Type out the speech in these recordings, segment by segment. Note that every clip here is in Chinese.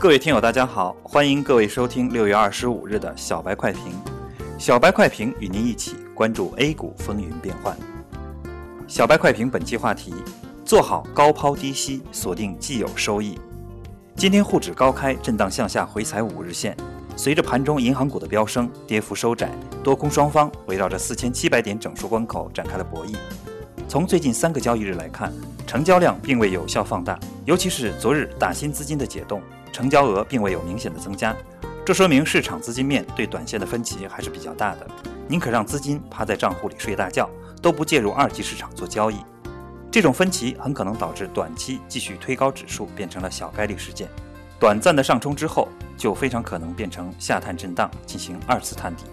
各位听友，大家好，欢迎各位收听六月二十五日的小白快评。小白快评与您一起关注 A 股风云变幻。小白快评本期话题：做好高抛低吸，锁定既有收益。今天沪指高开，震荡向下回踩五日线。随着盘中银行股的飙升，跌幅收窄，多空双方围绕着四千七百点整数关口展开了博弈。从最近三个交易日来看，成交量并未有效放大，尤其是昨日打新资金的解冻，成交额并未有明显的增加。这说明市场资金面对短线的分歧还是比较大的，宁可让资金趴在账户里睡大觉，都不介入二级市场做交易。这种分歧很可能导致短期继续推高指数变成了小概率事件，短暂的上冲之后就非常可能变成下探震荡，进行二次探底。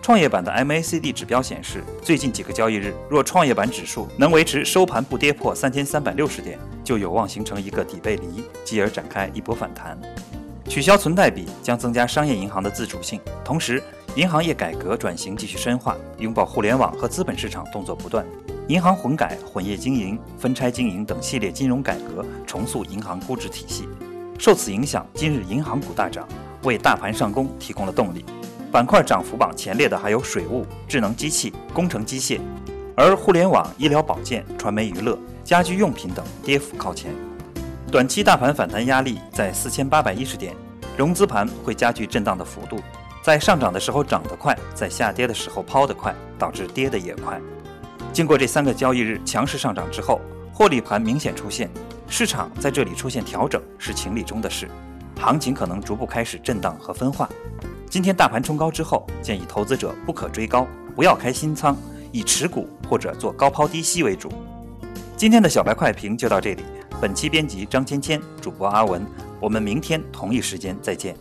创业板的 MACD 指标显示，最近几个交易日，若创业板指数能维持收盘不跌破三千三百六十点，就有望形成一个底背离，继而展开一波反弹。取消存贷比将增加商业银行的自主性，同时银行业改革转型继续深化，拥抱互联网和资本市场动作不断，银行混改、混业经营、分拆经营等系列金融改革重塑银行估值体系。受此影响，今日银行股大涨，为大盘上攻提供了动力。板块涨幅榜前列的还有水务、智能机器、工程机械，而互联网、医疗保健、传媒娱乐、家居用品等跌幅靠前。短期大盘反弹压力在四千八百一十点，融资盘会加剧震荡的幅度，在上涨的时候涨得快，在下跌的时候抛得快，导致跌得也快。经过这三个交易日强势上涨之后，获利盘明显出现，市场在这里出现调整是情理中的事，行情可能逐步开始震荡和分化。今天大盘冲高之后，建议投资者不可追高，不要开新仓，以持股或者做高抛低吸为主。今天的小白快评就到这里，本期编辑张芊芊，主播阿文，我们明天同一时间再见。